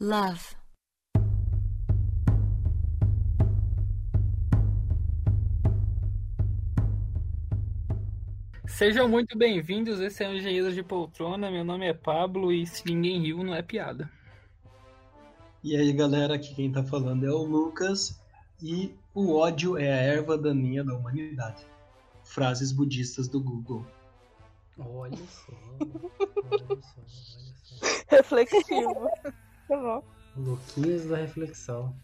Love. Sejam muito bem-vindos, esse é o Engenheiros de Poltrona, meu nome é Pablo e se ninguém riu não é piada. E aí galera, aqui quem tá falando é o Lucas e o ódio é a erva daninha da humanidade. Frases budistas do Google. Olha só, olha só, olha só. Reflexivo. Tá bom. Da reflexão.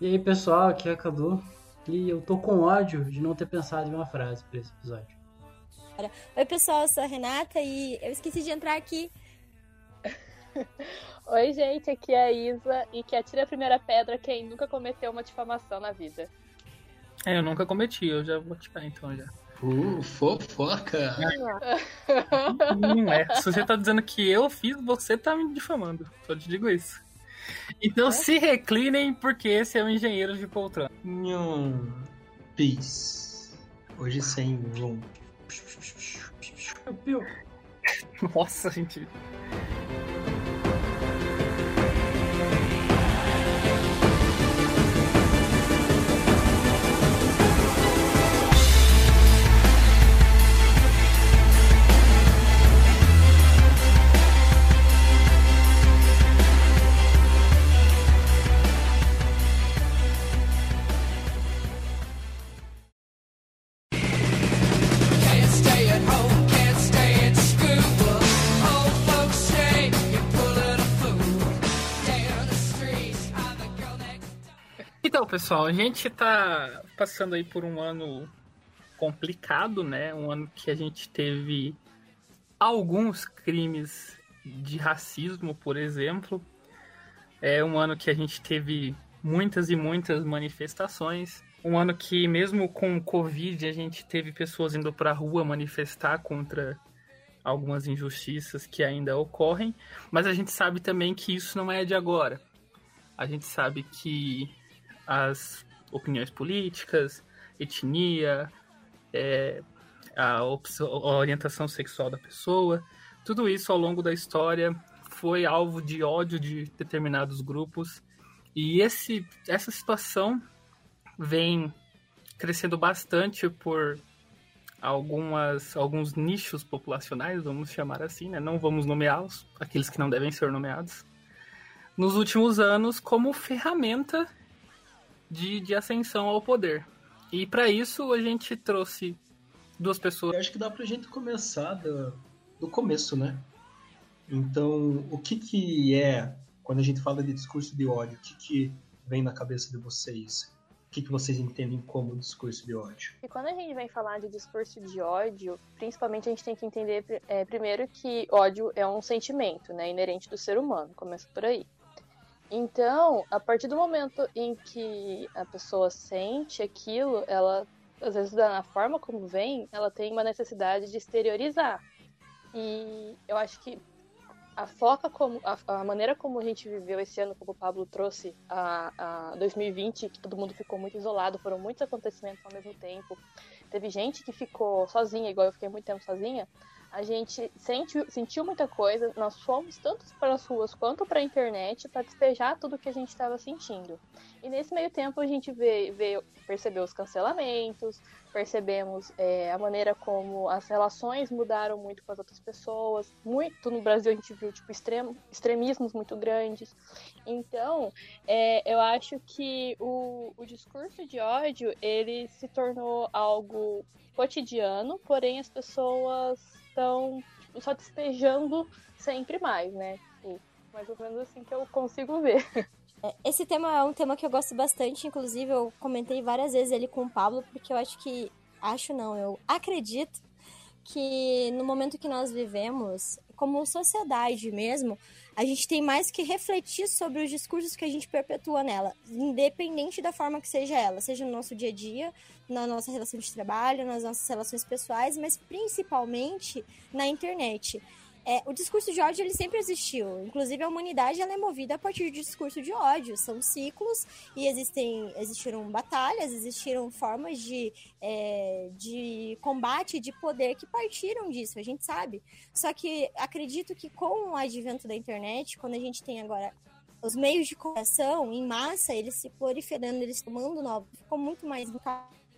E aí pessoal, aqui é a Cadu. E eu tô com ódio de não ter pensado em uma frase pra esse episódio. Oi, pessoal, eu sou a Renata e eu esqueci de entrar aqui. Oi, gente, aqui é a Isa e que atira a primeira pedra quem nunca cometeu uma difamação na vida. É, eu nunca cometi, eu já vou tirar então já. Uh, fofoca! Não é. Se você tá dizendo que eu fiz, você tá me difamando. Só te digo isso. Então se reclinem, porque esse é o Engenheiro de Poltrona. Nhum. Peace. Hoje sem room. Nossa, gente. Pessoal, a gente tá passando aí por um ano complicado, né? Um ano que a gente teve alguns crimes de racismo, por exemplo. É um ano que a gente teve muitas e muitas manifestações. Um ano que, mesmo com o Covid, a gente teve pessoas indo pra rua manifestar contra algumas injustiças que ainda ocorrem. Mas a gente sabe também que isso não é de agora. A gente sabe que as opiniões políticas, etnia, é, a, opção- a orientação sexual da pessoa, tudo isso ao longo da história foi alvo de ódio de determinados grupos. E esse, essa situação vem crescendo bastante por algumas, alguns nichos populacionais, vamos chamar assim, né? não vamos nomeá-los, aqueles que não devem ser nomeados, nos últimos anos como ferramenta de, de ascensão ao poder. E para isso a gente trouxe duas pessoas. Eu acho que dá pra gente começar do, do começo, né? Então, o que que é, quando a gente fala de discurso de ódio, o que que vem na cabeça de vocês? O que que vocês entendem como discurso de ódio? E quando a gente vem falar de discurso de ódio, principalmente a gente tem que entender é, primeiro que ódio é um sentimento, né, inerente do ser humano, começa por aí. Então, a partir do momento em que a pessoa sente aquilo, ela, às vezes, na forma como vem, ela tem uma necessidade de exteriorizar. E eu acho que a foca como a, a maneira como a gente viveu esse ano, como o Pablo trouxe, a, a 2020, que todo mundo ficou muito isolado, foram muitos acontecimentos ao mesmo tempo. Teve gente que ficou sozinha, igual eu fiquei muito tempo sozinha. A gente sente, sentiu muita coisa, nós fomos tanto para as ruas quanto para a internet para despejar tudo que a gente estava sentindo. E nesse meio tempo a gente vê, vê, percebeu os cancelamentos, percebemos é, a maneira como as relações mudaram muito com as outras pessoas. Muito no Brasil a gente viu tipo, extremo, extremismos muito grandes. Então, é, eu acho que o, o discurso de ódio ele se tornou algo cotidiano, porém as pessoas estão tipo, só despejando sempre mais, né? Tipo, mais ou menos assim que eu consigo ver. Esse tema é um tema que eu gosto bastante, inclusive eu comentei várias vezes ele com o Pablo, porque eu acho que. Acho não, eu acredito que no momento que nós vivemos, como sociedade mesmo, a gente tem mais que refletir sobre os discursos que a gente perpetua nela, independente da forma que seja ela, seja no nosso dia a dia, na nossa relação de trabalho, nas nossas relações pessoais, mas principalmente na internet. É, o discurso de ódio ele sempre existiu. Inclusive a humanidade ela é movida a partir de discurso de ódio. São ciclos e existem existiram batalhas, existiram formas de, é, de combate, de poder que partiram disso. A gente sabe. Só que acredito que com o advento da internet, quando a gente tem agora os meios de comunicação em massa, eles se proliferando, eles tomando novos, ficou muito mais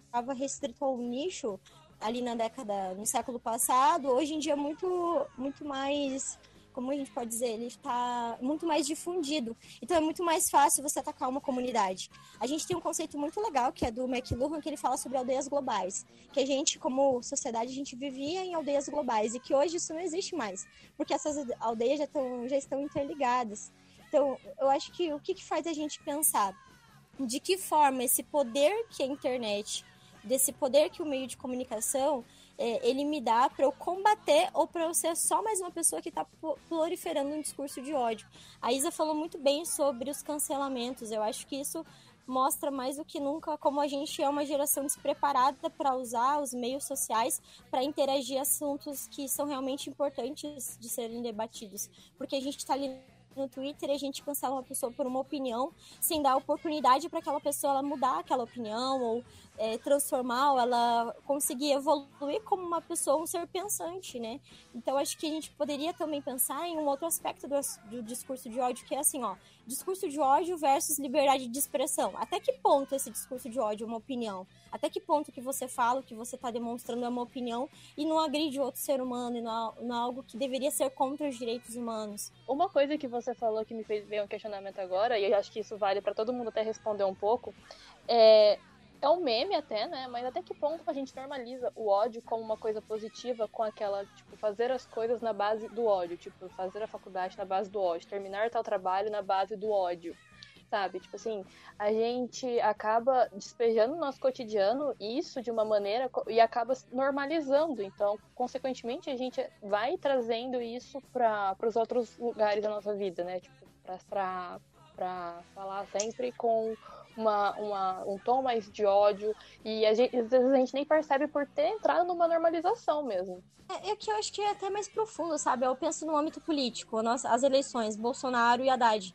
estava restrito ao nicho ali na década, no século passado, hoje em dia é muito, muito mais, como a gente pode dizer, ele está muito mais difundido. Então é muito mais fácil você atacar uma comunidade. A gente tem um conceito muito legal que é do McLuhan, que ele fala sobre aldeias globais, que a gente, como sociedade, a gente vivia em aldeias globais e que hoje isso não existe mais, porque essas aldeias já, estão já estão interligadas. Então, eu acho que o que, que faz a gente pensar de que forma esse poder que a internet desse poder que o meio de comunicação é, ele me dá para eu combater ou para eu ser só mais uma pessoa que está proliferando um discurso de ódio. A Isa falou muito bem sobre os cancelamentos. Eu acho que isso mostra mais do que nunca como a gente é uma geração despreparada para usar os meios sociais para interagir assuntos que são realmente importantes de serem debatidos. Porque a gente está ali no Twitter e a gente cancela uma pessoa por uma opinião sem dar oportunidade para aquela pessoa mudar aquela opinião ou é, ela conseguir evoluir como uma pessoa, um ser pensante, né? Então acho que a gente poderia também pensar em um outro aspecto do, do discurso de ódio, que é assim, ó, discurso de ódio versus liberdade de expressão. Até que ponto esse discurso de ódio é uma opinião? Até que ponto que você fala, que você está demonstrando é uma opinião e não agride outro ser humano e não, não é algo que deveria ser contra os direitos humanos? Uma coisa que você falou que me fez ver um questionamento agora, e eu acho que isso vale para todo mundo até responder um pouco, é é um meme até, né? Mas até que ponto a gente normaliza o ódio como uma coisa positiva com aquela, tipo, fazer as coisas na base do ódio, tipo, fazer a faculdade na base do ódio, terminar tal trabalho na base do ódio. Sabe? Tipo assim, a gente acaba despejando no nosso cotidiano isso de uma maneira e acaba normalizando. Então, consequentemente, a gente vai trazendo isso para os outros lugares da nossa vida, né? Tipo, pra falar sempre com uma, uma, um tom mais de ódio. E a gente, às vezes a gente nem percebe por ter entrado numa normalização mesmo. É, é que eu acho que é até mais profundo, sabe? Eu penso no âmbito político, as eleições, Bolsonaro e Haddad.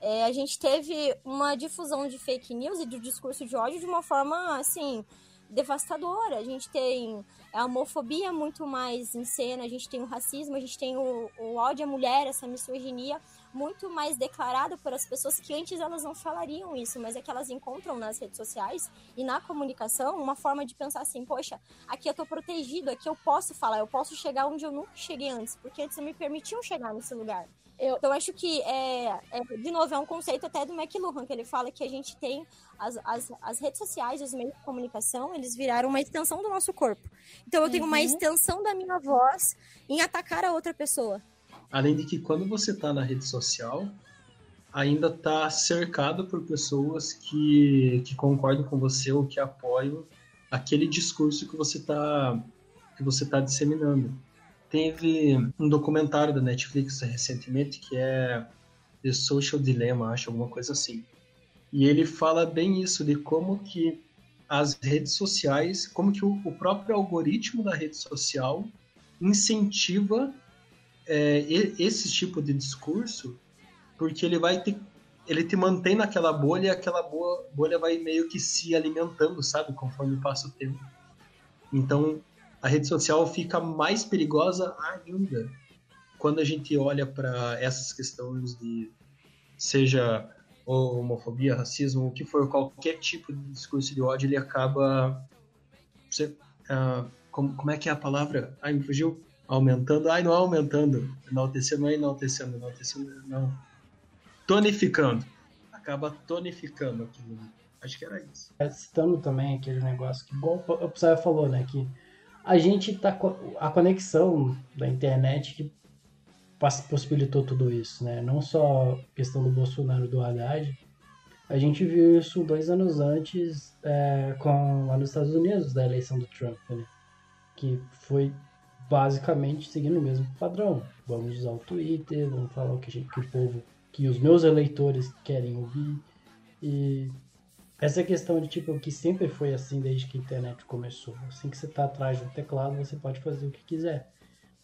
É, a gente teve uma difusão de fake news e do discurso de ódio de uma forma, assim, devastadora. A gente tem a homofobia muito mais em cena, a gente tem o racismo, a gente tem o, o ódio à mulher, essa misoginia muito mais declarado por as pessoas que antes elas não falariam isso, mas é que elas encontram nas redes sociais e na comunicação uma forma de pensar assim, poxa, aqui eu tô protegido, aqui eu posso falar, eu posso chegar onde eu nunca cheguei antes, porque antes não me permitiam chegar nesse lugar. Eu, então, acho que, é, é, de novo, é um conceito até do McLuhan, que ele fala que a gente tem as, as, as redes sociais, os meios de comunicação, eles viraram uma extensão do nosso corpo. Então, eu tenho uma Uhum. extensão da minha voz em atacar a outra pessoa. Além de que quando você está na rede social, ainda está cercado por pessoas que, que concordam com você ou que apoiam aquele discurso que você está que você tá disseminando. Teve um documentário da Netflix recentemente que é The Social Dilemma, acho alguma coisa assim. E ele fala bem isso de como que as redes sociais, como que o, próprio algoritmo da rede social incentiva é, esse tipo de discurso, porque ele vai te, ele te mantém naquela bolha e aquela bolha vai meio que se alimentando, sabe, conforme passa o tempo. Então, a rede social fica mais perigosa ainda quando a gente olha para essas questões de seja homofobia, racismo, o que for, qualquer tipo de discurso de ódio, ele acaba você, ah, como, como é que é a palavra? Ai, me fugiu aumentando, ai, não é aumentando, enaltecendo, não é enaltecendo, enaltecendo, não. Tonificando. Acaba tonificando aquilo. Acho que era isso. Citando também aquele negócio que, igual o Psy falou, né? Que a gente tá. A conexão da internet que possibilitou tudo isso, né? Não só a questão do Bolsonaro do Haddad. A gente viu isso dois anos antes é, com, lá nos Estados Unidos, da eleição do Trump, né? Que foi basicamente seguindo o mesmo padrão. Vamos usar o Twitter, vamos falar o que, gente, que o povo, que os meus eleitores querem ouvir. E essa questão de tipo que sempre foi assim desde que a internet começou. Assim que você tá atrás um teclado, você pode fazer o que quiser.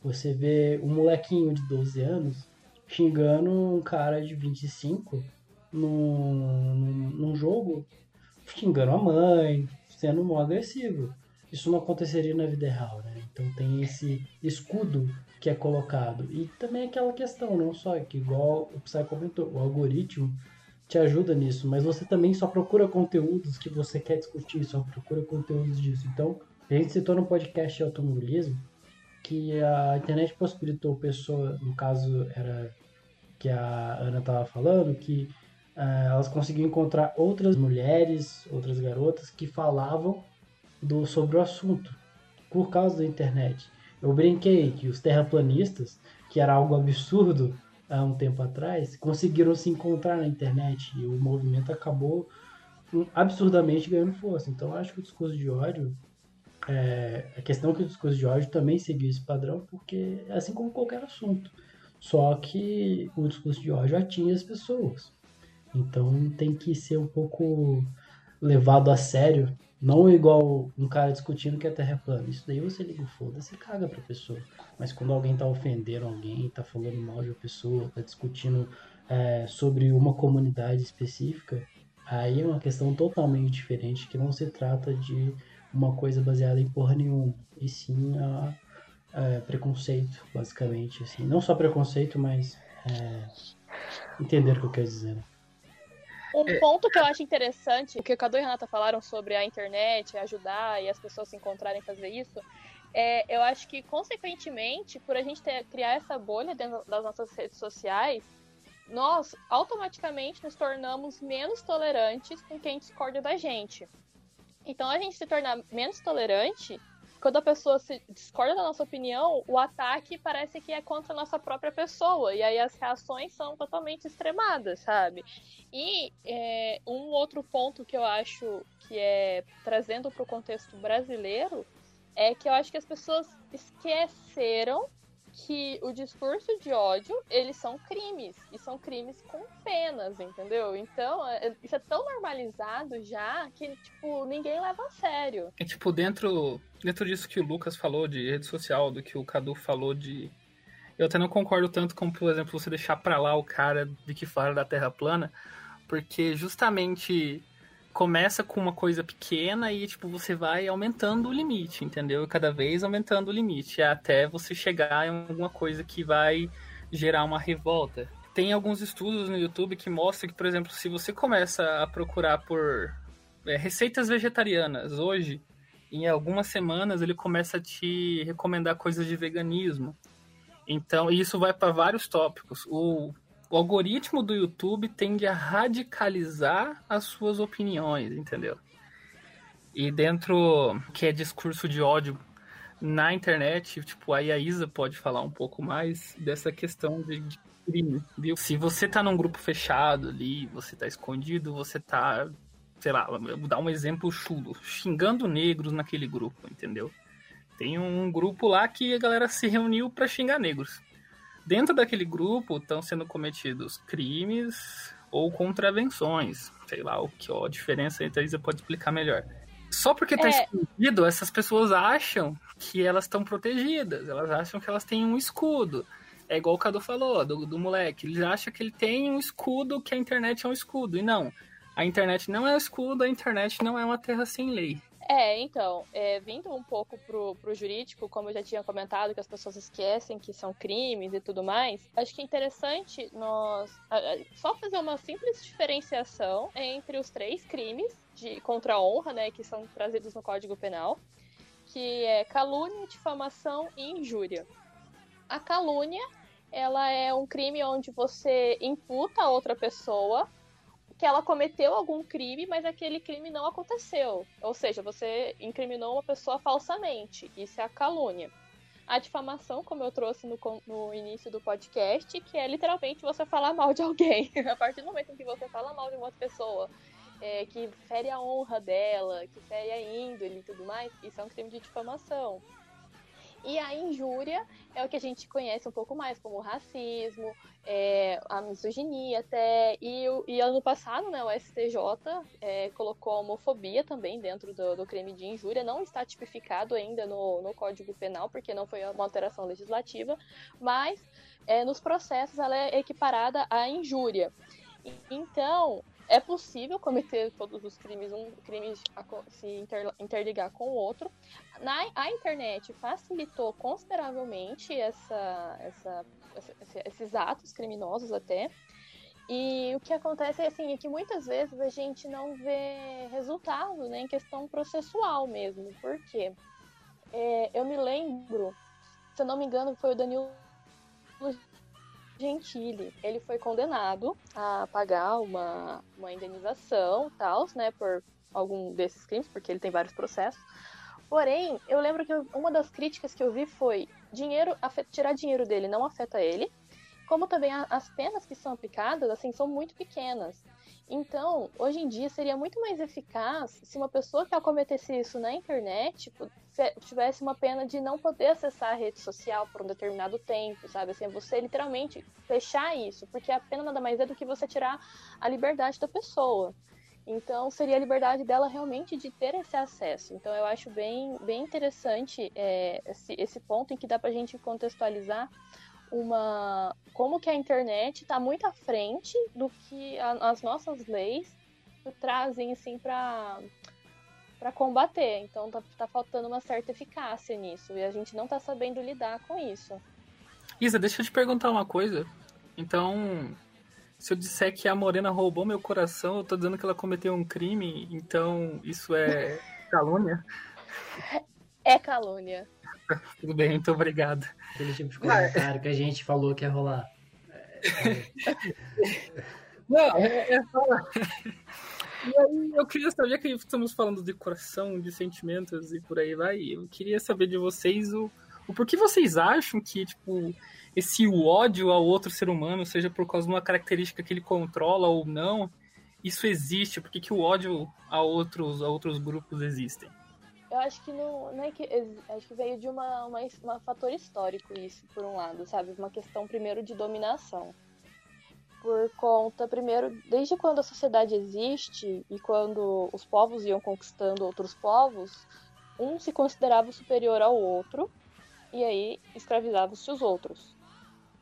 Você vê um molequinho de 12 anos xingando um cara de 25 num, num, num jogo, xingando a mãe, sendo um agressivo. Isso não aconteceria na vida real, né? Então tem esse escudo que é colocado. E também aquela questão, não só que igual o Psy comentou, o algoritmo te ajuda nisso, mas você também só procura conteúdos que você quer discutir, só procura conteúdos disso. Então, a gente citou no podcast de automobilismo que a internet possibilitou pessoa, no caso era que a Ana estava falando, que eh, elas conseguiam encontrar outras mulheres, outras garotas que falavam do, sobre o assunto por causa da internet. Eu brinquei que os terraplanistas, que era algo absurdo há um tempo atrás, conseguiram se encontrar na internet e o movimento acabou absurdamente ganhando força. Então acho que o discurso de ódio, é, a questão é que o discurso de ódio também seguiu esse padrão, porque é assim como qualquer assunto. Só que o discurso de ódio atinge as pessoas. Então tem que ser um pouco levado a sério. Não igual um cara discutindo que a Terra é plana. Isso daí você liga o foda-se e caga pra pessoa. Mas quando alguém tá ofendendo alguém, tá falando mal de uma pessoa, tá discutindo é, sobre uma comunidade específica, aí é uma questão totalmente diferente, que não se trata de uma coisa baseada em porra nenhuma, e sim a, é, preconceito, basicamente. Assim. Não só preconceito, mas é, entender o que eu quero dizer. Um ponto que eu acho interessante, o que o Cadu e a Renata falaram sobre a internet ajudar e as pessoas se encontrarem fazer isso, é, eu acho que, consequentemente, por a gente ter, criar essa bolha dentro das nossas redes sociais, nós automaticamente nos tornamos menos tolerantes com quem discorda da gente. Então, a gente se tornar menos tolerante, quando a pessoa se discorda da nossa opinião, o ataque parece que é contra a nossa própria pessoa. E aí as reações são totalmente extremadas, sabe? E é, um outro ponto que eu acho que é trazendo para o contexto brasileiro é que eu acho que as pessoas esqueceram que o discurso de ódio, eles são crimes, e são crimes com penas, entendeu? Então, é- isso é tão normalizado já que, tipo, ninguém leva a sério. É tipo, dentro, dentro disso que o Lucas falou de rede social, do que o Cadu falou de. Eu até não concordo tanto com, por exemplo, você deixar pra lá o cara de que fala da Terra plana, porque justamente começa com uma coisa pequena e, tipo, você vai aumentando o limite, entendeu? Cada vez aumentando o limite, até você chegar em alguma coisa que vai gerar uma revolta. Tem alguns estudos no YouTube que mostram que, por exemplo, se você começa a procurar por é, receitas vegetarianas hoje, em algumas semanas ele começa a te recomendar coisas de veganismo. Então, isso vai para vários tópicos. O, o algoritmo do YouTube tende a radicalizar as suas opiniões, entendeu? E dentro que é discurso de ódio na internet, tipo, aí a Isa pode falar um pouco mais dessa questão de, de crime, viu? Se você tá num grupo fechado ali, você tá escondido, você tá, sei lá, vou dar um exemplo chulo, xingando negros naquele grupo, entendeu? Tem um grupo lá que a galera se reuniu pra xingar negros. Dentro daquele grupo estão sendo cometidos crimes ou contravenções. Sei lá o que ó, a diferença entre Isa pode explicar melhor. Só porque tá É. escondido, essas pessoas acham que elas estão protegidas. Elas acham que elas têm um escudo. É igual o Cadu falou, do, do moleque. Ele acha que ele tem um escudo, que a internet é um escudo. E não. A internet não é um escudo, a internet não é uma terra sem lei. É, então, é, vindo um pouco pro, pro jurídico, como eu já tinha comentado, que as pessoas esquecem que são crimes e tudo mais, acho que é interessante nós só fazer uma simples diferenciação entre os três crimes de contra a honra, né, que são trazidos no Código Penal, que é calúnia, difamação e injúria. A calúnia, ela é um crime onde você imputa a outra pessoa que ela cometeu algum crime, mas aquele crime não aconteceu. Ou seja, você incriminou uma pessoa falsamente. Isso é a calúnia. A difamação, como eu trouxe no, no início do podcast, que é literalmente você falar mal de alguém. a partir do momento em que você fala mal de uma outra pessoa, é, que fere a honra dela, que fere a índole e tudo mais, isso é um crime de difamação. E a injúria é o que a gente conhece um pouco mais como racismo, é, a misoginia até. E, e ano passado, né, o STJ é, colocou a homofobia também dentro do, do crime de injúria. Não está tipificado ainda no, no Código Penal, porque não foi uma alteração legislativa, mas é, nos processos ela é equiparada à injúria. Então, é possível cometer todos os crimes, um crime se inter- interligar com o outro. Na, a internet facilitou consideravelmente essa, essa, essa- esse- esses atos criminosos até. E o que acontece é, assim, é que muitas vezes a gente não vê resultado né, em questão processual mesmo. Por quê? É, eu me lembro, se eu não me engano, foi o Danilo Gentili. Ele foi condenado a pagar uma, uma indenização, tal, né, por algum desses crimes, porque ele tem vários processos. Porém, eu lembro que uma das críticas que eu vi foi dinheiro, tirar dinheiro dele não afeta ele, como também as penas que são aplicadas, assim, são muito pequenas. Então, hoje em dia seria muito mais eficaz se uma pessoa que cometesse isso na internet tipo, tivesse uma pena de não poder acessar a rede social por um determinado tempo, sabe? Assim, você literalmente fechar isso, porque a pena nada mais é do que você tirar a liberdade da pessoa. Então, seria a liberdade dela realmente de ter esse acesso. Então, eu acho bem, bem interessante é, esse, esse ponto em que dá pra gente contextualizar uma como que a internet está muito à frente do que a- as nossas leis trazem assim para para combater. Então tá, tá faltando uma certa eficácia nisso e a gente não tá sabendo lidar com isso. Isa, deixa eu te perguntar uma coisa. Então, se eu disser que a Morena roubou meu coração, eu tô dizendo que ela cometeu um crime, então isso é calúnia? É calúnia. Tudo bem, muito obrigado. Aquele tipo de comentário que a gente falou que ia rolar. Não, é, é só... E aí, eu queria saber que estamos falando de coração, de sentimentos e por aí vai. Eu queria saber de vocês o, o porquê vocês acham que, tipo, esse ódio ao outro ser humano, seja por causa de uma característica que ele controla ou não, isso existe? Por que, que o ódio a outros, a outros grupos existem? Eu acho que não, não é que acho que veio de uma, uma, uma fator histórico isso, por um lado, sabe? Uma questão primeiro de dominação. Por conta, primeiro, desde quando a sociedade existe e quando os povos iam conquistando outros povos, um se considerava superior ao outro e aí escravizavam-se os outros.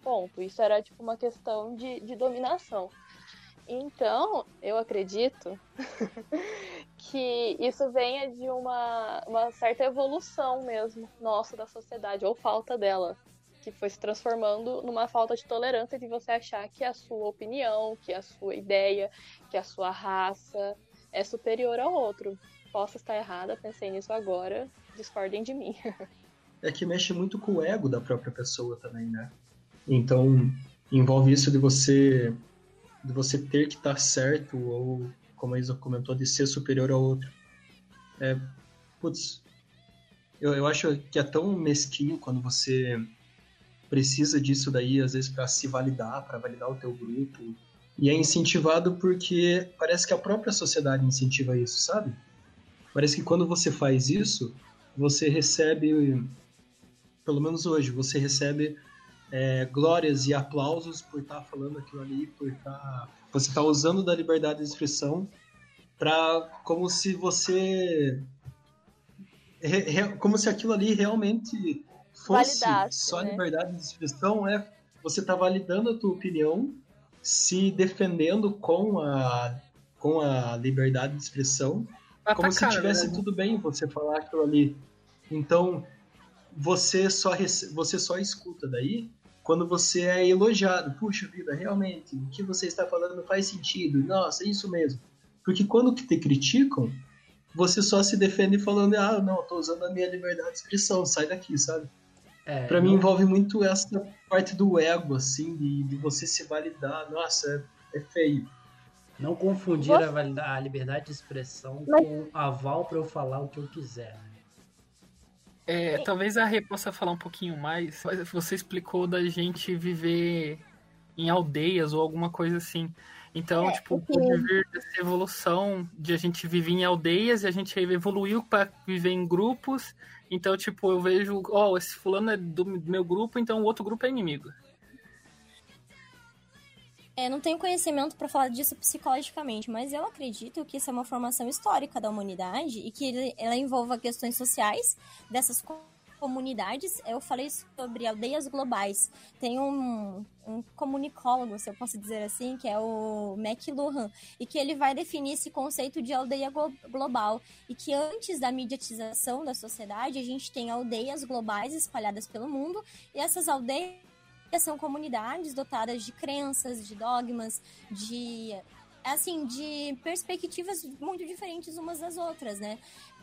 Ponto. Isso era tipo uma questão de, de dominação. Então, eu acredito que isso venha de uma, uma certa evolução mesmo nossa da sociedade, ou falta dela, que foi se transformando numa falta de tolerância de você achar que a sua opinião, que a sua ideia, que a sua raça é superior ao outro. Posso estar errada, pensei nisso agora, discordem de mim. É que mexe muito com o ego da própria pessoa também, né? Então, envolve isso de você de você ter que estar certo ou, como a Isa comentou, de ser superior ao outro. É, putz, eu, eu acho que é tão mesquinho quando você precisa disso daí, às vezes, para se validar, para validar o teu grupo. E é incentivado porque parece que a própria sociedade incentiva isso, sabe? Parece que quando você faz isso, você recebe, pelo menos hoje, você recebe é, glórias e aplausos por estar falando aquilo ali, por estar. Você está usando da liberdade de expressão para como se você. re- re- como se aquilo ali realmente fosse Validasse, só né? liberdade de expressão, é você tá validando a tua opinião, se defendendo com a, com a liberdade de expressão, como se tivesse né? tudo bem você falar aquilo ali. Então, você só, rece- você só escuta daí quando você é elogiado. Puxa vida, realmente, o que você está falando faz sentido. Nossa, é isso mesmo. Porque quando te criticam, você só se defende falando, ah, não, tô usando a minha liberdade de expressão, sai daqui, sabe? É, Pra mim envolve muito essa parte do ego, assim, de, de você se validar. Nossa, é, é feio. Não confundir a, a liberdade de expressão com aval para eu falar o que eu quiser. É, talvez a Rê possa falar um pouquinho mais. Você explicou da gente viver em aldeias ou alguma coisa assim. Então, É, tipo, pode vir dessa evolução de a gente viver em aldeias e a gente evoluiu para viver em grupos. Então, tipo, eu vejo, ó, esse fulano é do meu grupo, então o outro grupo é inimigo. É, não tenho conhecimento para falar disso psicologicamente, mas eu acredito que isso é uma formação histórica da humanidade e que ela envolva questões sociais dessas co- comunidades. Eu falei sobre aldeias globais. Tem um, um comunicólogo, se eu posso dizer assim, que é o McLuhan, e que ele vai definir esse conceito de aldeia glo- global. E que antes da mediatização da sociedade, a gente tem aldeias globais espalhadas pelo mundo, e essas aldeias são comunidades dotadas de crenças, de dogmas, de assim, de perspectivas muito diferentes umas das outras, né?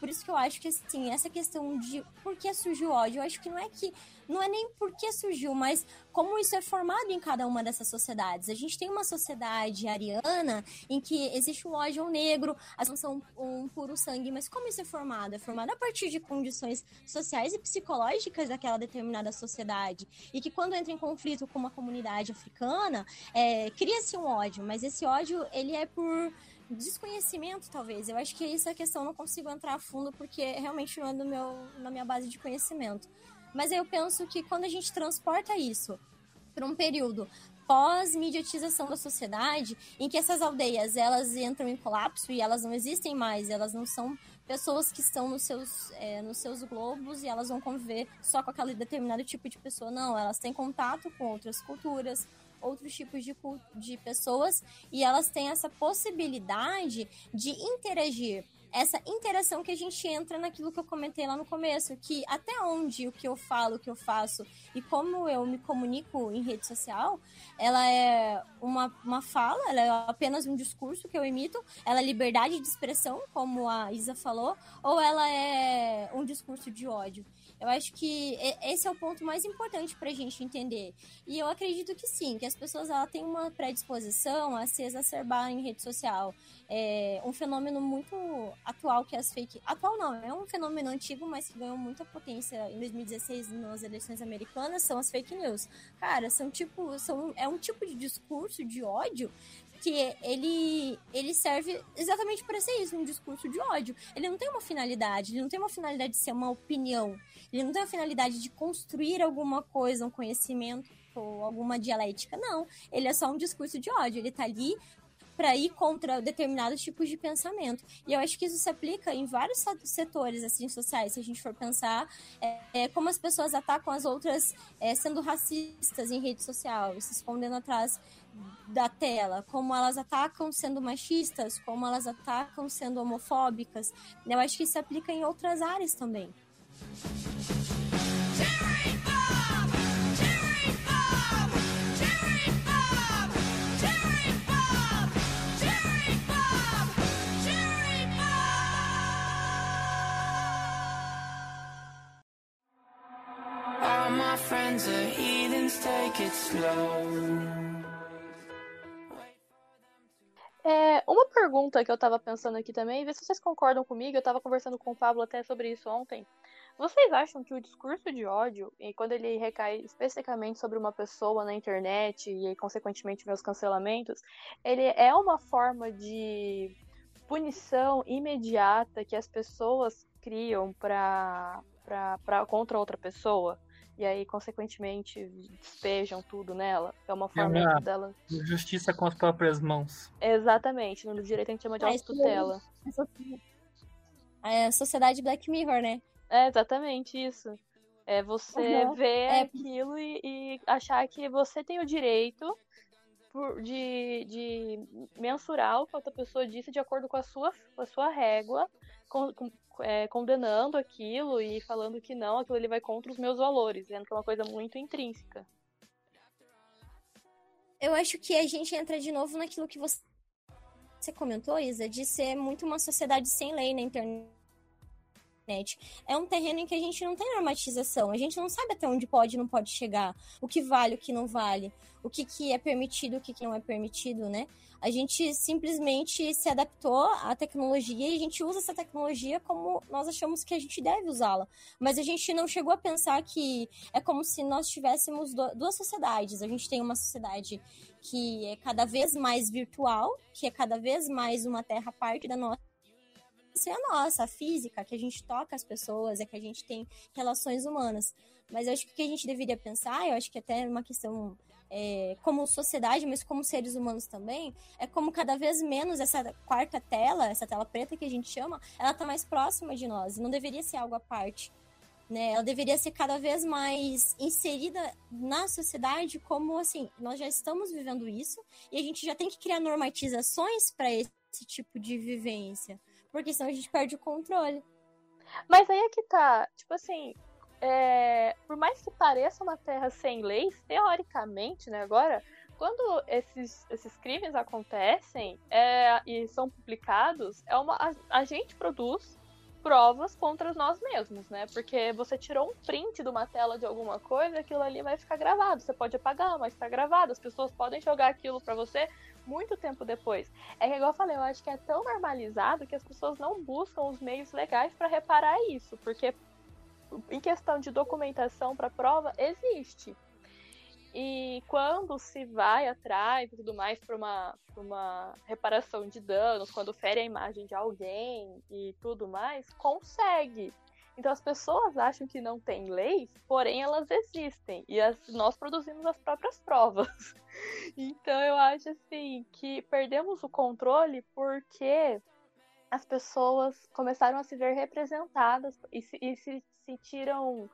Por isso que eu acho que assim, essa questão de por que surgiu o ódio, eu acho que não é que não é nem por que surgiu, mas como isso é formado em cada uma dessas sociedades. A gente tem uma sociedade ariana em que existe o ódio ao negro, as pessoas são um puro sangue, mas como isso é formado? É formado a partir de condições sociais e psicológicas daquela determinada sociedade. E que quando entra em conflito com uma comunidade africana, é, cria-se um ódio, mas esse ódio ele é por desconhecimento, talvez. Eu acho que isso é a questão, eu não consigo entrar a fundo porque realmente não é do meu, na minha base de conhecimento. Mas eu penso que quando a gente transporta isso para um período pós-mediatização da sociedade, em que essas aldeias elas entram em colapso e elas não existem mais, elas não são pessoas que estão nos seus, é, nos seus globos e elas vão conviver só com aquele determinado tipo de pessoa. Não, elas têm contato com outras culturas, outros tipos de, de pessoas e elas têm essa possibilidade de interagir. Essa interação que a gente entra naquilo que eu comentei lá no começo, que até onde o que eu falo, o que eu faço e como eu me comunico em rede social, ela é uma, uma fala, ela é apenas um discurso que eu emito, ela é liberdade de expressão, como a Isa falou, ou ela é um discurso de ódio. Eu acho que esse é o ponto mais importante pra gente entender. E eu acredito que sim, que as pessoas ela têm uma predisposição a se exacerbar em rede social. É um fenômeno muito atual que as fake. Atual não, é um fenômeno antigo, mas que ganhou muita potência em 2016 nas eleições americanas, são as fake news. Cara, são tipo. São, é um tipo de discurso de ódio que ele, ele serve exatamente para ser isso, um discurso de ódio. Ele não tem uma finalidade, ele não tem uma finalidade de ser uma opinião, ele não tem a finalidade de construir alguma coisa, um conhecimento ou alguma dialética, não. Ele é só um discurso de ódio, ele tá ali para ir contra determinados tipos de pensamento. E eu acho que isso se aplica em vários setores assim sociais, se a gente for pensar é, é, como as pessoas atacam as outras é, sendo racistas em rede social, se escondendo atrás da tela, como elas atacam sendo machistas, como elas atacam sendo homofóbicas. Eu acho que isso se aplica em outras áreas também. É, uma pergunta que eu tava pensando aqui também, ver se vocês concordam comigo, eu tava conversando com o Pablo até sobre isso ontem. Vocês acham que o discurso de ódio, e quando ele recai especificamente sobre uma pessoa na internet e aí, consequentemente meus cancelamentos, ele é uma forma de punição imediata que as pessoas criam pra, pra, contra outra pessoa? E aí, consequentemente, despejam tudo nela. É uma forma uma- dela. Justiça com as próprias mãos. Exatamente, no direito a gente chama de isso autotutela. É a sociedade Black Mirror, né? É você isso. É você Uhum. ver É. aquilo e, e achar que você tem o direito por- de, de mensurar o que a outra pessoa disse de acordo com a sua, com a sua régua, con- com- é, condenando aquilo e falando que não, aquilo ali vai contra os meus valores, sendo que é uma coisa muito intrínseca. Eu acho que a gente entra de novo naquilo que você você comentou, Isa, de ser muito uma sociedade sem lei na internet. Internet. É um terreno em que a gente não tem normatização, a gente não sabe até onde pode e não pode chegar, o que vale, o que não vale, o que, que é permitido, o que, que não é permitido, né? A gente simplesmente se adaptou à tecnologia e a gente usa essa tecnologia como nós achamos que a gente deve usá-la. Mas a gente não chegou a pensar que é como se nós tivéssemos du- duas sociedades. A gente tem uma sociedade que é cada vez mais virtual, que é cada vez mais uma terra parte da nossa ser a nossa, a física, que a gente toca as pessoas, é que a gente tem relações humanas. Mas eu acho que o que a gente deveria pensar, eu acho que até é uma questão é, como sociedade, mas como seres humanos também, é como cada vez menos essa quarta tela, essa tela preta que a gente chama, ela tá mais próxima de nós. Não deveria ser algo à parte. Né? Ela deveria ser cada vez mais inserida na sociedade, como assim, nós já estamos vivendo isso e a gente já tem que criar normatizações para esse tipo de vivência, porque senão a gente perde o controle. Mas aí é que tá, tipo assim, é, por mais que pareça uma terra sem leis, teoricamente, né, agora, quando esses, esses crimes acontecem é, e são publicados, é uma, a, a gente produz provas contra nós mesmos, né? Porque você tirou um print de uma tela de alguma coisa, aquilo ali vai ficar gravado. Você pode apagar, mas tá gravado. As pessoas podem jogar aquilo pra você muito tempo depois. É que igual eu falei, eu acho que é tão normalizado que as pessoas não buscam os meios legais pra reparar isso, porque em questão de documentação para prova existe. E quando se vai atrás e tudo mais para uma, uma reparação de danos, quando fere a imagem de alguém e tudo mais, consegue. Então as pessoas acham que não tem leis, porém elas existem. E as- nós produzimos as próprias provas. Então eu acho assim que perdemos o controle porque as pessoas começaram a se ver representadas e se, e se sentiram,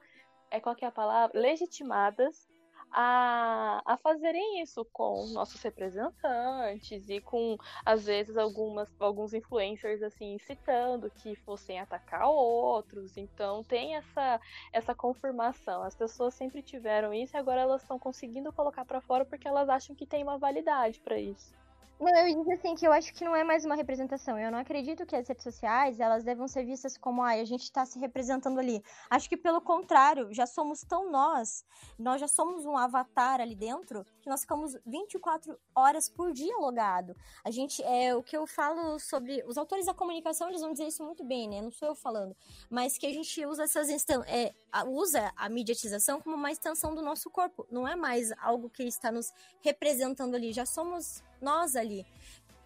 é, qual é a palavra? Legitimadas a, a fazerem isso com nossos representantes e com, às vezes, algumas, alguns influencers assim incitando que fossem atacar outros. Então tem essa, essa confirmação. As pessoas sempre tiveram isso e agora elas estão conseguindo colocar pra fora porque elas acham que tem uma validade pra isso. Não, eu disse assim que eu acho que não é mais uma representação. Eu não acredito que as redes sociais elas devam ser vistas como ai, a gente está se representando ali. Acho que pelo contrário, já somos tão nós, nós já somos um avatar ali dentro que nós ficamos 24 horas por dia logado. A gente é o que eu falo sobre os autores da comunicação, eles vão dizer isso muito bem, né? Não sou eu falando, mas que a gente usa essas instan é, usa a mediatização como uma extensão do nosso corpo. Não é mais algo que está nos representando ali. Já somos nós ali.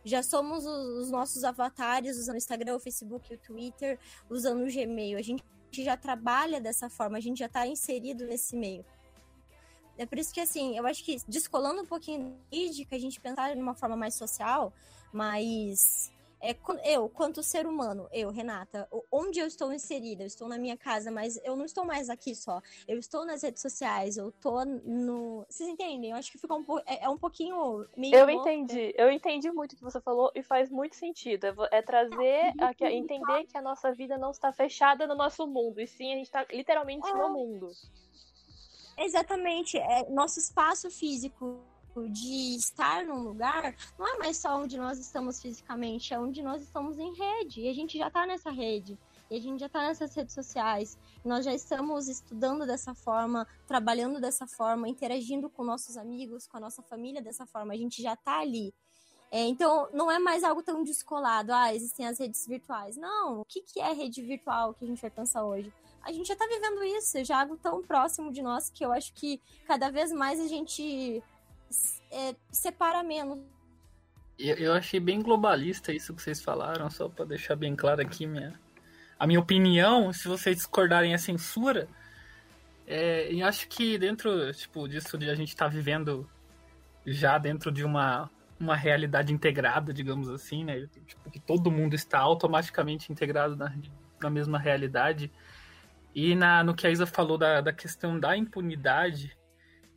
Já somos os, os nossos avatares usando o Instagram, o Facebook, o Twitter, usando o Gmail. A gente já trabalha dessa forma, a gente já está inserido nesse meio. É por isso que, assim, eu acho que descolando um pouquinho da mídica, a gente pensar de uma forma mais social, mas é, eu, quanto ser humano, eu, Renata, onde eu estou inserida? Eu estou na minha casa, mas eu não estou mais aqui só. Eu estou nas redes sociais, eu tô no. Vocês entendem? Eu acho que fica um, po... é, é um pouquinho meio. Eu louco. entendi, eu entendi muito o que você falou e faz muito sentido. É É trazer, a, que- entender que a nossa vida não está fechada no nosso mundo, e sim a gente está literalmente no mundo. Exatamente. É, nosso espaço físico de estar num lugar não é mais só onde nós estamos fisicamente, é onde nós estamos em rede. E a gente já está nessa rede. E a gente já está nessas redes sociais. Nós já estamos estudando dessa forma, trabalhando dessa forma, interagindo com nossos amigos, com a nossa família dessa forma. A gente já está ali. É, então, não é mais algo tão descolado. Ah, existem as redes virtuais. Não, o que, que é rede virtual que a gente vai pensar hoje? A gente já tá vivendo isso, já é algo tão próximo de nós que eu acho que cada vez mais a gente é, separa menos. Eu, achei bem globalista isso que vocês falaram, só pra deixar bem claro aqui minha, a minha opinião. Se vocês discordarem é censura. É, acho que dentro tipo, disso de a gente estar vivendo já dentro de uma, uma realidade integrada, digamos assim, né? Tipo, que todo mundo está automaticamente integrado na, na mesma realidade. E na, no que a Isa falou da, da questão da impunidade,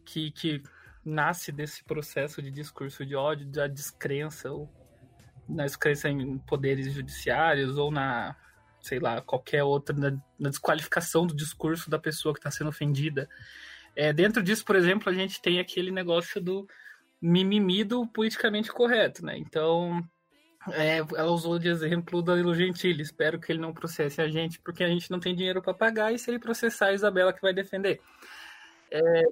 que, que nasce desse processo de discurso de ódio, da descrença, ou na descrença em poderes judiciários, ou na, sei lá, qualquer outra, na, na desqualificação do discurso da pessoa que está sendo ofendida. É, dentro disso, por exemplo, a gente tem aquele negócio do mimimi do politicamente correto, né? Então, É, ela usou de exemplo o Danilo Gentili. Espero que ele não processe a gente, porque a gente não tem dinheiro para pagar e se ele processar, a Isabela que vai defender. É,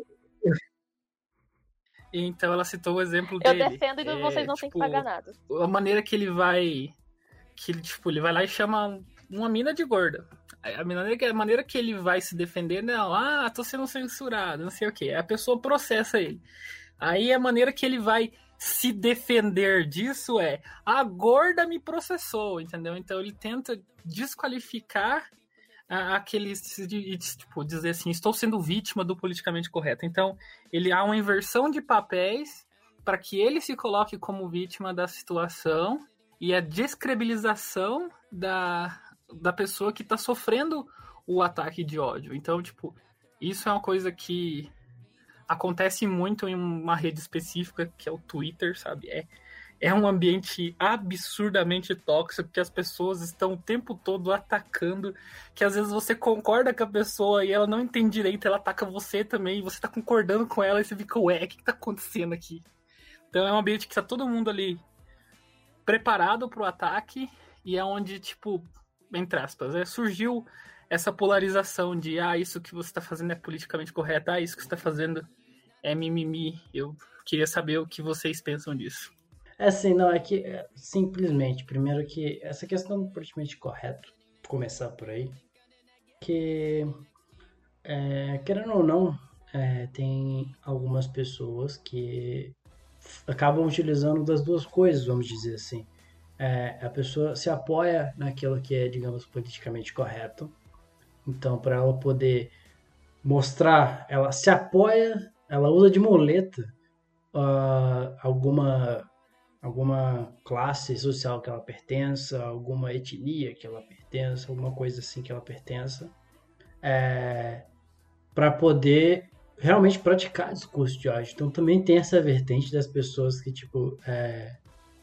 Então ela citou o exemplo Eu dele. defendo e É, vocês não têm que tipo, pagar nada. a maneira que ele vai. Que ele, tipo, ele vai lá e chama uma mina de gorda. A maneira, que, a maneira que ele vai se defender, não, ah, tô sendo censurado, não sei o que. A pessoa processa ele. Aí a maneira que ele vai se defender disso é a gorda me processou, entendeu? Então ele tenta desqualificar aquele tipo dizer assim, estou sendo vítima do politicamente correto. Então ele há uma inversão de papéis para que ele se coloque como vítima da situação e a descredibilização da, da pessoa que está sofrendo o ataque de ódio. Então, tipo, isso é uma coisa que acontece muito em uma rede específica, que é o Twitter, sabe? É, é um ambiente absurdamente tóxico que as pessoas estão o tempo todo atacando, que às vezes você concorda com a pessoa e ela não entende direito, ela ataca você também, e você tá concordando com ela e você fica, ué, o que, que tá acontecendo aqui? Então é um ambiente que tá todo mundo ali preparado pro ataque e é onde, tipo, entre aspas, é, surgiu essa polarização de ah, isso que você tá fazendo é politicamente correto, ah, isso que você tá fazendo é mimimi. Eu queria saber o que vocês pensam disso. Assim, não, é que é, simplesmente, primeiro que essa questão do politicamente correto, começar por aí, que é, querendo ou não, é, tem algumas pessoas que acabam utilizando das duas coisas, vamos dizer assim. É, a pessoa se apoia naquilo que é, digamos, politicamente correto. Então, para ela poder mostrar, ela se apoia, ela usa de muleta ah, alguma alguma classe social que ela pertença, alguma etnia que ela pertença, alguma coisa assim que ela pertença, é, para poder realmente praticar discurso de ódio. Então também tem essa vertente das pessoas que, tipo, é,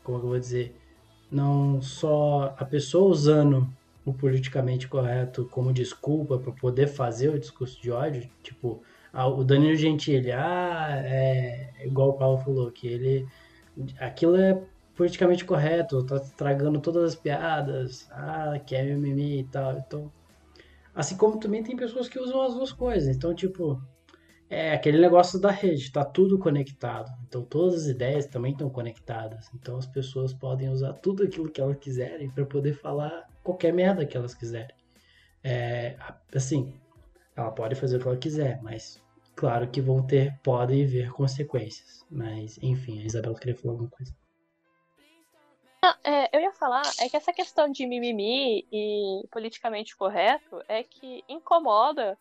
como que eu vou dizer, não só a pessoa usando o politicamente correto como desculpa para poder fazer o discurso de ódio, tipo, ah, o Danilo Gentili, ah, é igual o Paulo falou, que ele aquilo é politicamente correto, tá estragando todas as piadas, ah, que é mimimi e tal. Então, assim como também tem pessoas que usam as duas coisas. Então, tipo, é aquele negócio da rede, tá tudo conectado. Então, todas as ideias também estão conectadas. Então, as pessoas podem usar tudo aquilo que elas quiserem para poder falar qualquer merda que elas quiserem. É, assim, ela pode fazer o que ela quiser, mas claro que vão ter, podem haver consequências. Mas, enfim, a Isabela queria falar alguma coisa. É, eu ia falar é que essa questão de mimimi e politicamente correto é que incomoda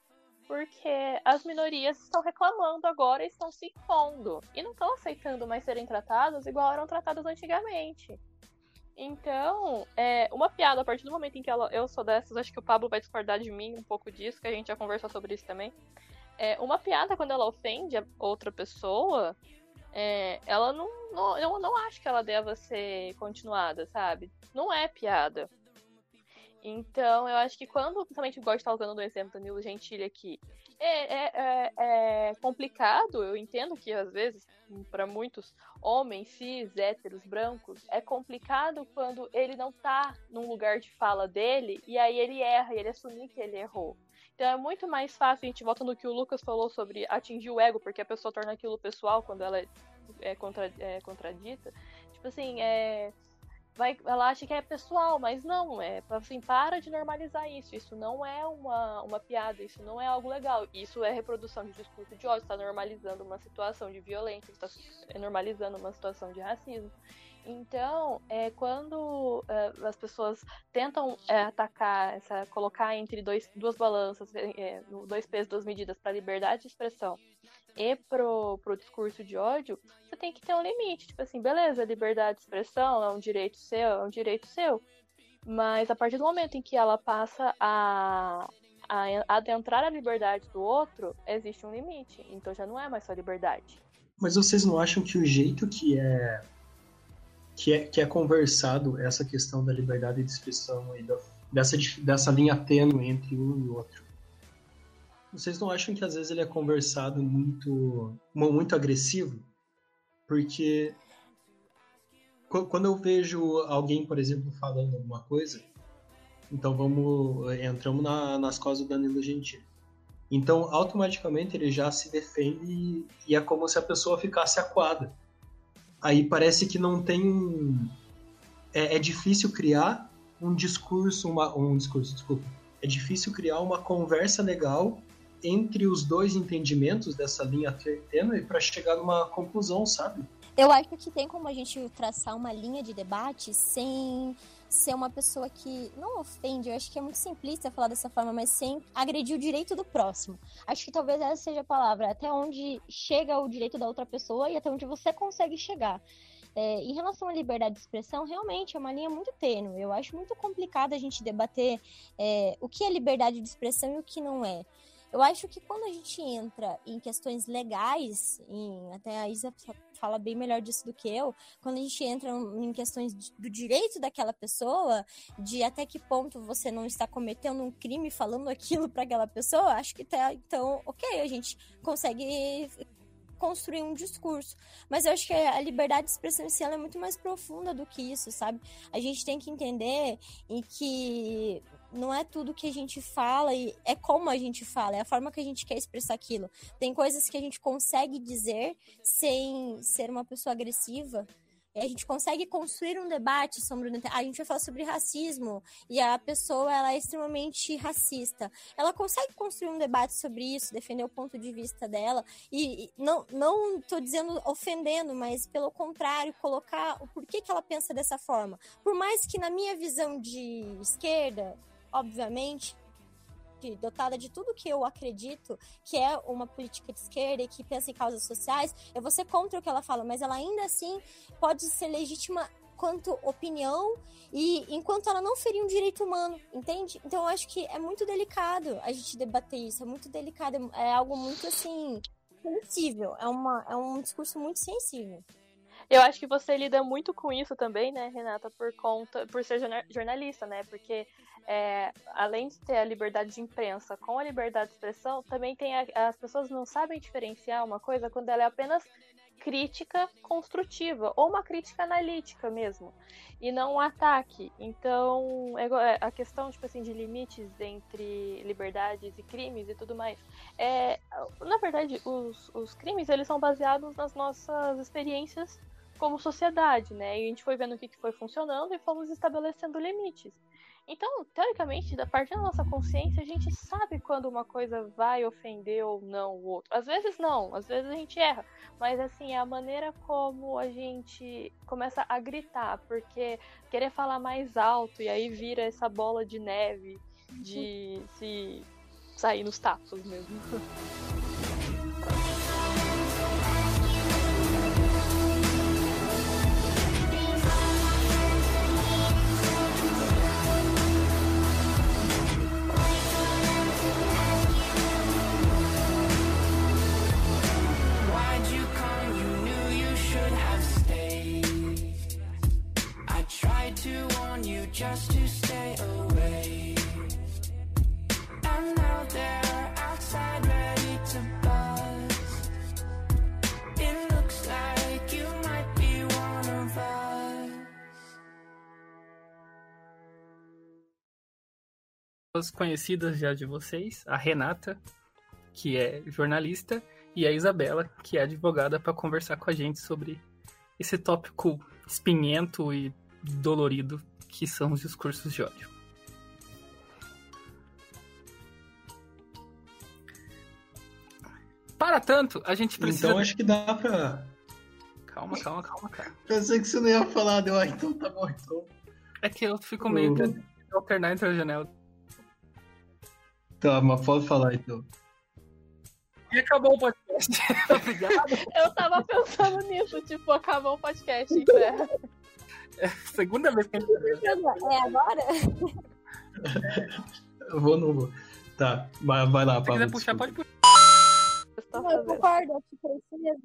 porque as minorias estão reclamando agora e estão se impondo. E não estão aceitando mais serem tratadas igual eram tratadas antigamente. Então, é, uma piada, a partir do momento em que ela, eu sou dessas, acho que o Pablo vai discordar de mim um pouco disso, que a gente já conversou sobre isso também. É, uma piada, quando ela ofende a outra pessoa, é, ela não, não. Eu não acho que ela deva ser continuada, sabe? Não é piada. Então, eu acho que quando, principalmente, igual a gente tá usando do exemplo do Danilo Gentili aqui, é, é, é- é complicado, eu entendo que às vezes, para muitos homens, cis, héteros, brancos, é complicado quando ele não tá num lugar de fala dele e aí ele erra e ele assumir que ele errou. Então é muito mais fácil, a gente volta no que o Lucas falou sobre atingir o ego, porque a pessoa torna aquilo pessoal quando ela é, é, contra- é contradita. Tipo assim, é, vai, ela acha que é pessoal, mas não, é assim, para de normalizar isso. Isso não é uma, uma piada, isso não é algo legal. Isso é reprodução de discurso de ódio, está normalizando uma situação de violência, está normalizando uma situação de racismo. Então, é, quando é, as pessoas tentam é, atacar, essa, colocar entre dois, duas balanças, é, no dois pesos, duas medidas para liberdade de expressão e pro, pro discurso de ódio, você tem que ter um limite. Tipo assim, beleza, liberdade de expressão é um direito seu, é um direito seu. Mas a partir do momento em que ela passa a, a adentrar a liberdade do outro, existe um limite. Então já não é mais só liberdade. Mas vocês não acham que o jeito que é que é, que é conversado essa questão da liberdade de expressão e da- dessa, dessa linha tênue entre um e outro, vocês não acham que às vezes ele é conversado muito mu- muito agressivo? Porque qu- quando eu vejo alguém, por exemplo, falando alguma coisa, então vamos. Entramos na- nas costas do Danilo Gentili. Então, automaticamente ele já se defende e é como se a pessoa ficasse acuada. Aí parece que não tem. É, é difícil criar um discurso, uma, um discurso, desculpa. É difícil criar uma conversa legal entre os dois entendimentos dessa linha tênue para chegar numa conclusão, sabe? Eu acho que tem como a gente traçar uma linha de debate sem ser uma pessoa que não ofende, eu acho que é muito simplista falar dessa forma, mas sem agredir o direito do próximo. Acho que talvez essa seja a palavra, até onde chega o direito da outra pessoa e até onde você consegue chegar. É, em relação à liberdade de expressão, realmente é uma linha muito tênue. Eu acho muito complicado a gente debater é, o que é liberdade de expressão e o que não é. Eu acho que quando a gente entra em questões legais, em, até a Isa fala bem melhor disso do que eu, quando a gente entra em questões do direito daquela pessoa, de até que ponto você não está cometendo um crime falando aquilo para aquela pessoa, acho que tá, então, ok, a gente consegue construir um discurso. Mas eu acho que a liberdade de expressão em é muito mais profunda do que isso, sabe? A gente tem que entender em que não é tudo que a gente fala e é como a gente fala, é a forma que a gente quer expressar aquilo. Tem coisas que a gente consegue dizer sem ser uma pessoa agressiva. A gente consegue construir um debate sobre. A gente vai falar sobre racismo e a pessoa ela é extremamente racista. Ela consegue construir um debate sobre isso, defender o ponto de vista dela. E, e não, não tô dizendo ofendendo, mas pelo contrário, colocar o porquê que ela pensa dessa forma. Por mais que na minha visão de esquerda, obviamente, dotada de tudo que eu acredito que é uma política de esquerda e que pensa em causas sociais, eu vou ser contra o que ela fala, mas ela ainda assim pode ser legítima quanto opinião e enquanto ela não ferir um direito humano, entende? Então eu acho que é muito delicado a gente debater isso, é muito delicado, é algo muito assim sensível, é, uma, é um discurso muito sensível. Eu acho que você lida muito com isso também, né, Renata, por conta, por ser jorna- jornalista, né? Porque é, além de ter a liberdade de imprensa com a liberdade de expressão, também tem a- as pessoas não sabem diferenciar uma coisa quando ela é apenas crítica construtiva ou uma crítica analítica mesmo e não um ataque. Então, é é, a questão tipo assim de limites entre liberdades e crimes e tudo mais. É, na verdade, os, os crimes eles são baseados nas nossas experiências como sociedade, né? E a gente foi vendo o que que foi funcionando e fomos estabelecendo limites. Então, teoricamente, da parte da nossa consciência, a gente sabe quando uma coisa vai ofender ou não o outro. Às vezes não, às vezes a gente erra. Mas assim, é a maneira como a gente começa a gritar, porque querer falar mais alto e aí vira essa bola de neve de se sair nos tapas mesmo. just to stay away. And now they're outside ready to buzz. It looks like you might be one of us. As conhecidas já de vocês, a Renata, que é jornalista, e a Isabela, que é advogada, para conversar com a gente sobre esse tópico espinhento e dolorido que são os discursos de ódio. Para tanto, a gente precisa. Então acho que dá pra. Calma, calma, calma, cara. Pensei que você não ia falar, deu, ah, então tá bom, então. É que eu fico meio que de alternar entre a janela. Tá, mas pode falar então. E acabou o podcast. Obrigado. Eu tava pensando nisso, tipo, acabou o podcast, encerra. Segunda vez que a gente É agora? Eu vou no. Tá, vai, vai lá, Se Pablo. quiser puxar, pode puxar. Não, eu concordo, acho que é isso mesmo.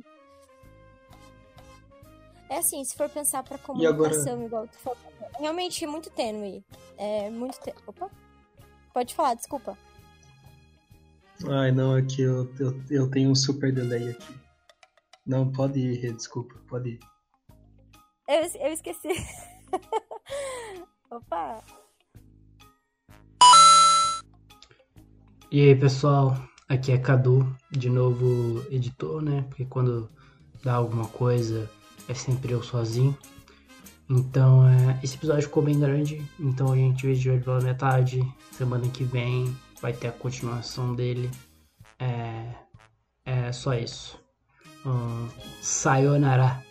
É assim, se for pensar pra E agora- comunicação, igual tu falou, realmente é muito tênue. É muito tênue. Opa. Pode falar, desculpa. Ai, não, aqui eu, eu, eu tenho um super delay aqui. Não, pode ir, desculpa, pode ir. Eu, eu esqueci. Opa! E aí, pessoal, aqui é Cadu, de novo editor, né? Porque quando dá alguma coisa é sempre eu sozinho. Então, é, esse episódio ficou bem grande, então a gente olho pela metade. Semana que vem vai ter a continuação dele. É, é só isso. Sayonara.